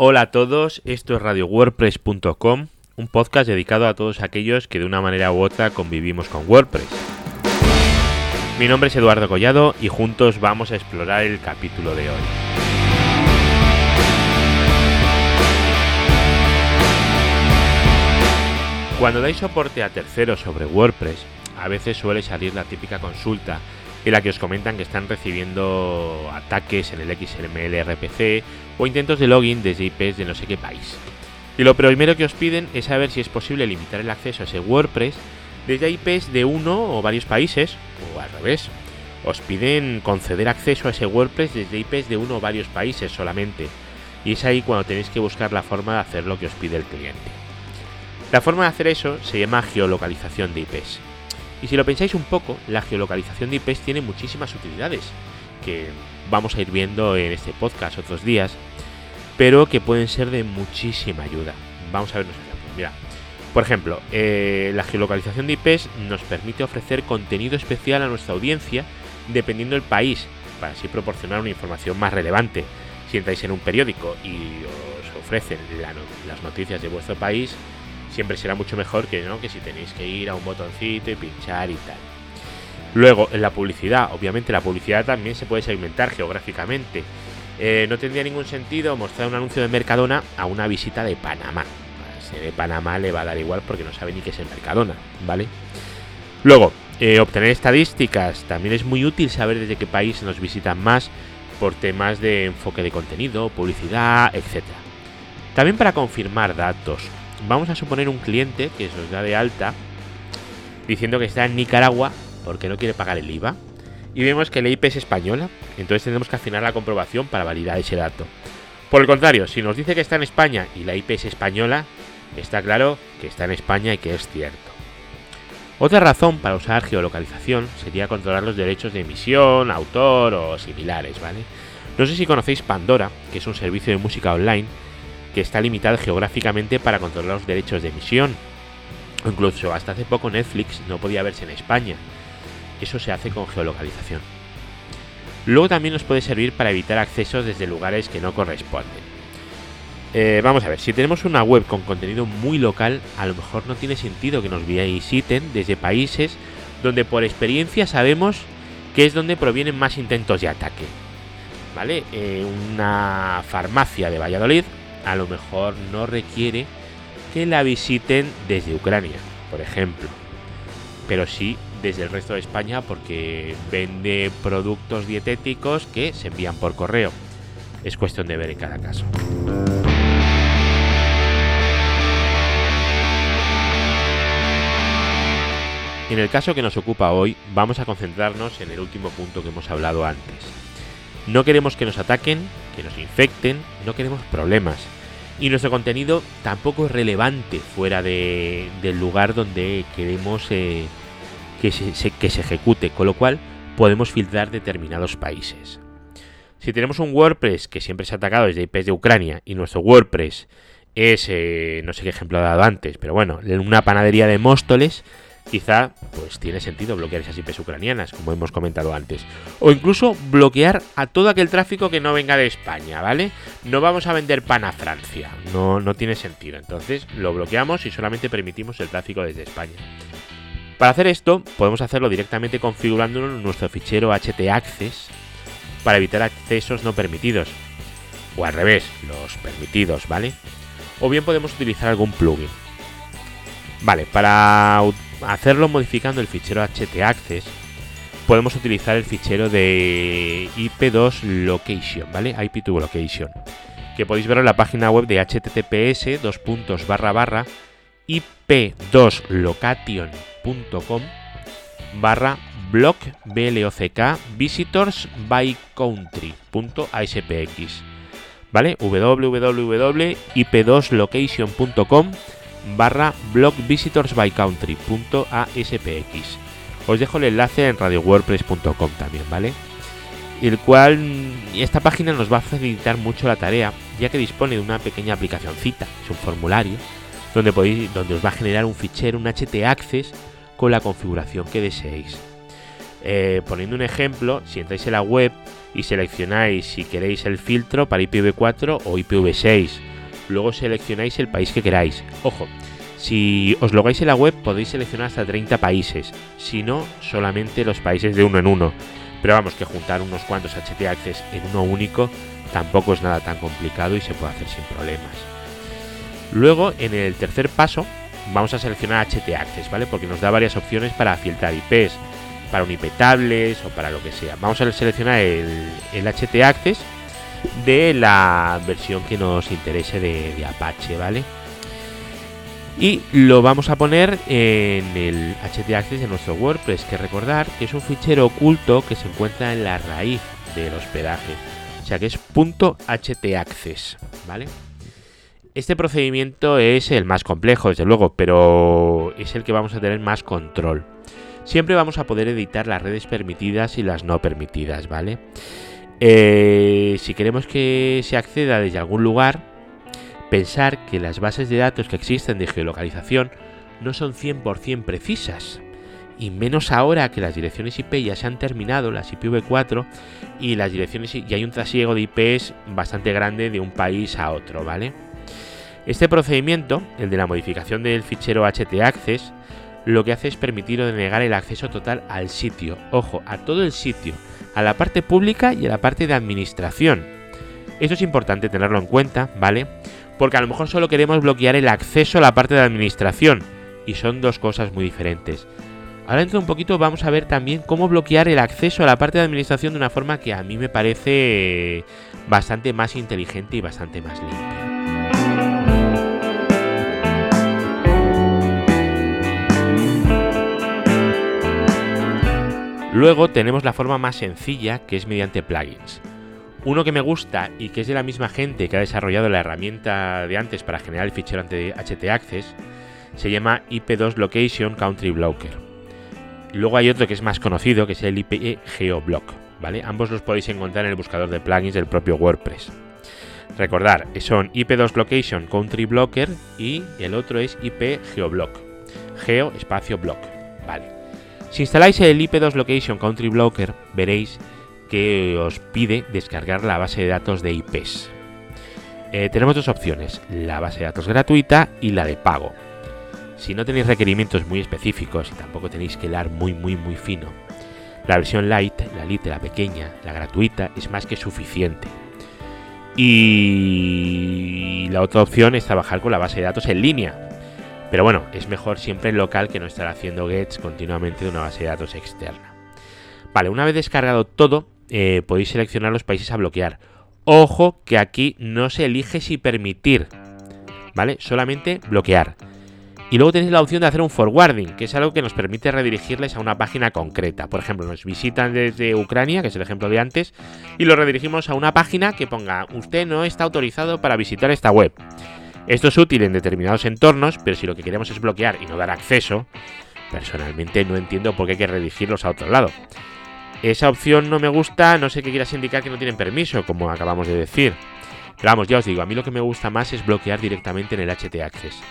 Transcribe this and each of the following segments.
Hola a todos, esto es radiowordpress.com, un podcast dedicado a todos aquellos que de una manera u otra convivimos con WordPress. Mi nombre es Eduardo Collado y juntos vamos a explorar el capítulo de hoy. Cuando dais soporte a terceros sobre WordPress, a veces suele salir la típica consulta en la que os comentan que están recibiendo ataques en el XML RPC o intentos de login desde IPs de no sé qué país. Y lo primero que os piden es saber si es posible limitar el acceso a ese WordPress desde IPs de uno o varios países, o al revés. Os piden conceder acceso a ese WordPress desde IPs de uno o varios países solamente. Y es ahí cuando tenéis que buscar la forma de hacer lo que os pide el cliente. La forma de hacer eso se llama geolocalización de IPs. Y si lo pensáis un poco, la geolocalización de IPs tiene muchísimas utilidades, que vamos a ir viendo en este podcast otros días, pero que pueden ser de muchísima ayuda. Vamos a ver unos ejemplos. Mira, por ejemplo, eh, la geolocalización de IPs nos permite ofrecer contenido especial a nuestra audiencia dependiendo del país, para así proporcionar una información más relevante. Si entráis en un periódico y os ofrecen las noticias de vuestro país, siempre será mucho mejor que, ¿no? que si tenéis que ir a un botoncito y pinchar y tal. Luego, en la publicidad, obviamente la publicidad también se puede segmentar geográficamente. Eh, no tendría ningún sentido mostrar un anuncio de Mercadona a una visita de Panamá. Si de Panamá le va a dar igual porque no sabe ni qué es el Mercadona, ¿vale? Luego, eh, obtener estadísticas. También es muy útil saber desde qué país nos visitan más por temas de enfoque de contenido, publicidad, etc. También para confirmar datos vamos a suponer un cliente que se os da de alta diciendo que está en Nicaragua porque no quiere pagar el IVA y vemos que la IP es española, entonces tenemos que afinar la comprobación para validar ese dato. Por el contrario, si nos dice que está en España y la IP es española, está claro que está en España y que es cierto. Otra razón para usar geolocalización sería controlar los derechos de emisión, autor o similares, ¿vale? No sé si conocéis Pandora, que es un servicio de música online que está limitado geográficamente para controlar los derechos de emisión. Incluso hasta hace poco Netflix no podía verse en España. Eso se hace con geolocalización. Luego también nos puede servir para evitar accesos desde lugares que no corresponden. Eh, vamos a ver, si tenemos una web con contenido muy local, a lo mejor no tiene sentido que nos visiten desde países donde por experiencia sabemos que es donde provienen más intentos de ataque. ¿Vale? Eh, una farmacia de Valladolid a lo mejor no requiere que la visiten desde Ucrania, por ejemplo, pero sí desde el resto de España porque vende productos dietéticos que se envían por correo. Es cuestión de ver en cada caso. En el caso que nos ocupa hoy, vamos a concentrarnos en el último punto que hemos hablado antes. No queremos que nos ataquen, que nos infecten, no queremos problemas. Y nuestro contenido tampoco es relevante fuera del lugar donde queremos eh, que, se, que se ejecute, con lo cual podemos filtrar determinados países. Si tenemos un WordPress que siempre se ha atacado desde IPs de Ucrania y nuestro WordPress es, eh, no sé qué ejemplo he dado antes, pero bueno, una panadería de Móstoles, quizá pues tiene sentido bloquear esas IPs ucranianas, como hemos comentado antes. O incluso bloquear a todo aquel tráfico que no venga de España, ¿vale? No vamos a vender pan a Francia, no, no tiene sentido. Entonces lo bloqueamos y solamente permitimos el tráfico desde España. Para hacer esto, podemos hacerlo directamente configurándolo en nuestro fichero htaccess para evitar accesos no permitidos. O al revés, los permitidos, ¿vale? O bien podemos utilizar algún plugin. Vale, para hacerlo modificando el fichero htaccess, podemos utilizar el fichero de ip2 location, ¿vale? ip2 location, que podéis ver en la página web de https dos barra barra ip2location.com barra block block visitors by country.aspx ¿vale? www.ip2location.com barra blog visitors by country.aspx. Os dejo el enlace en radiowordpress.com también, ¿vale? El cual esta página nos va a facilitar mucho la tarea, ya que dispone de una pequeña aplicacióncita, es un formulario, donde, podéis, donde os va a generar un fichero, un htaccess, con la configuración que deseéis. Eh, poniendo un ejemplo, si entráis en la web y seleccionáis si queréis el filtro para IPv4 o IPv6, luego seleccionáis el país que queráis. Ojo, si os logáis en la web podéis seleccionar hasta 30 países, si no, solamente los países de uno en uno. Pero vamos, que juntar unos cuantos HT Access en uno único tampoco es nada tan complicado y se puede hacer sin problemas. Luego, en el tercer paso, vamos a seleccionar HT Access, ¿vale? Porque nos da varias opciones para filtrar IPs, para un IP tablets o para lo que sea. Vamos a seleccionar el, HT Access de la versión que nos interese de, Apache, ¿vale? y lo vamos a poner en el htaccess de nuestro WordPress, que recordar que es un fichero oculto que se encuentra en la raíz del hospedaje, o sea que es .htaccess, ¿vale? Este procedimiento es el más complejo, desde luego, pero es el que vamos a tener más control. Siempre vamos a poder editar las redes permitidas y las no permitidas, ¿vale? Eh, si queremos que se acceda desde algún lugar, pensar que las bases de datos que existen de geolocalización no son 100% precisas, y menos ahora que las direcciones IP ya se han terminado, las IPv4, y las direcciones y hay un trasiego de IPs bastante grande de un país a otro, ¿vale? Este procedimiento, el de la modificación del fichero htaccess, lo que hace es permitir o denegar el acceso total al sitio, ojo, a todo el sitio, a la parte pública y a la parte de administración. Esto es importante tenerlo en cuenta, ¿vale? porque a lo mejor solo queremos bloquear el acceso a la parte de administración, y son dos cosas muy diferentes. Ahora dentro de un poquito vamos a ver también cómo bloquear el acceso a la parte de administración de una forma que a mí me parece bastante más inteligente y bastante más limpia. Luego tenemos la forma más sencilla que es mediante plugins. Uno que me gusta y que es de la misma gente que ha desarrollado la herramienta de antes para generar el fichero ante htaccess se llama IP2 Location Country Blocker. Luego hay otro que es más conocido que es el IP GeoBlock. ¿vale? Ambos los podéis encontrar en el buscador de plugins del propio WordPress. Recordar, son IP2 Location Country Blocker y el otro es IP GeoBlock. Geo espacio block. Vale. Si instaláis el IP2 Location Country Blocker, veréis que os pide descargar la base de datos de IPs. Eh, tenemos dos opciones, la base de datos gratuita y la de pago. Si no tenéis requerimientos muy específicos y tampoco tenéis que hilar muy muy muy fino, la versión light, la lite, la pequeña, la gratuita es más que suficiente. Y la otra opción es trabajar con la base de datos en línea. Pero bueno, es mejor siempre en local que no estar haciendo gets continuamente de una base de datos externa. Vale, una vez descargado todo, eh, podéis seleccionar los países a bloquear. Ojo que aquí no se elige si permitir, ¿vale? Solamente bloquear. Y luego tenéis la opción de hacer un forwarding, que es algo que nos permite redirigirles a una página concreta. Por ejemplo, nos visitan desde Ucrania, que es el ejemplo de antes, y lo redirigimos a una página que ponga usted no está autorizado para visitar esta web. Esto es útil en determinados entornos, pero si lo que queremos es bloquear y no dar acceso, personalmente no entiendo por qué hay que redirigirlos a otro lado. Esa opción no me gusta, no sé qué quieras indicar que no tienen permiso, como acabamos de decir. Pero vamos, ya os digo, a mí lo que me gusta más es bloquear directamente en el HT Access.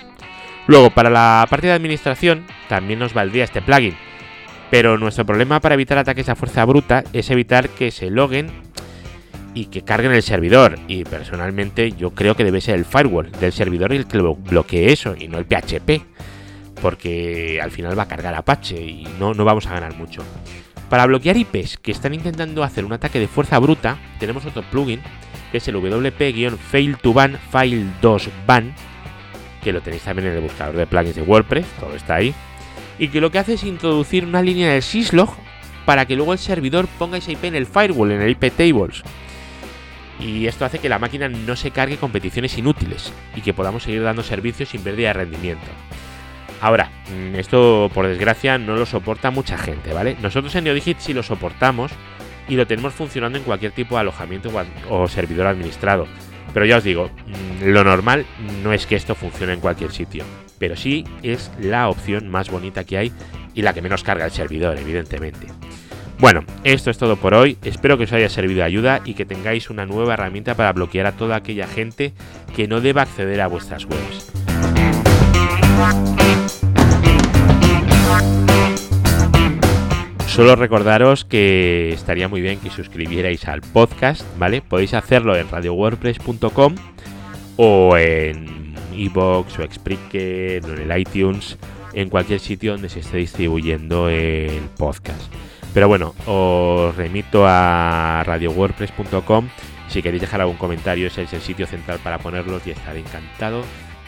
Luego, para la parte de administración, también nos valdría este plugin. Pero nuestro problema para evitar ataques a fuerza bruta es evitar que se loguen y que carguen el servidor. Y personalmente yo creo que debe ser el firewall del servidor el que bloquee eso y no el PHP. Porque al final va a cargar Apache y no, no vamos a ganar mucho. Para bloquear IPs que están intentando hacer un ataque de fuerza bruta, tenemos otro plugin que es el WP-Fail to Ban File 2 Ban, que lo tenéis también en el buscador de plugins de WordPress, todo está ahí, y que lo que hace es introducir una línea de syslog para que luego el servidor ponga esa IP en el firewall, en el IP tables. Y esto hace que la máquina no se cargue con peticiones inútiles y que podamos seguir dando servicios sin pérdida de rendimiento. Ahora, mm, esto por desgracia no lo soporta mucha gente, ¿vale? Nosotros en NeoDigit sí lo soportamos y lo tenemos funcionando en cualquier tipo de alojamiento o servidor administrado. Pero ya os digo, mm, lo normal no es que esto funcione en cualquier sitio, pero sí es la opción más bonita que hay y la que menos carga el servidor, evidentemente. Bueno, esto es todo por hoy, espero que os haya servido de ayuda y que tengáis una nueva herramienta para bloquear a toda aquella gente que no deba acceder a vuestras webs. Solo recordaros que estaría muy bien que suscribierais al podcast, ¿vale? Podéis hacerlo en radiowordpress.com o en iBox o Spreaker o en el iTunes, en cualquier sitio donde se esté distribuyendo el podcast. Pero bueno, os remito a radiowordpress.com. Si queréis dejar algún comentario, ese es el sitio central para ponerlos y estaré encantado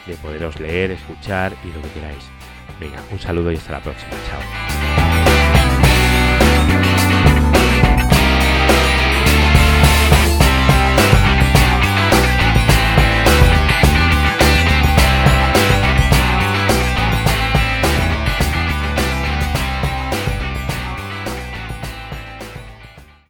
de poderos leer, escuchar y lo que queráis. Venga, un saludo y hasta la próxima. Chao.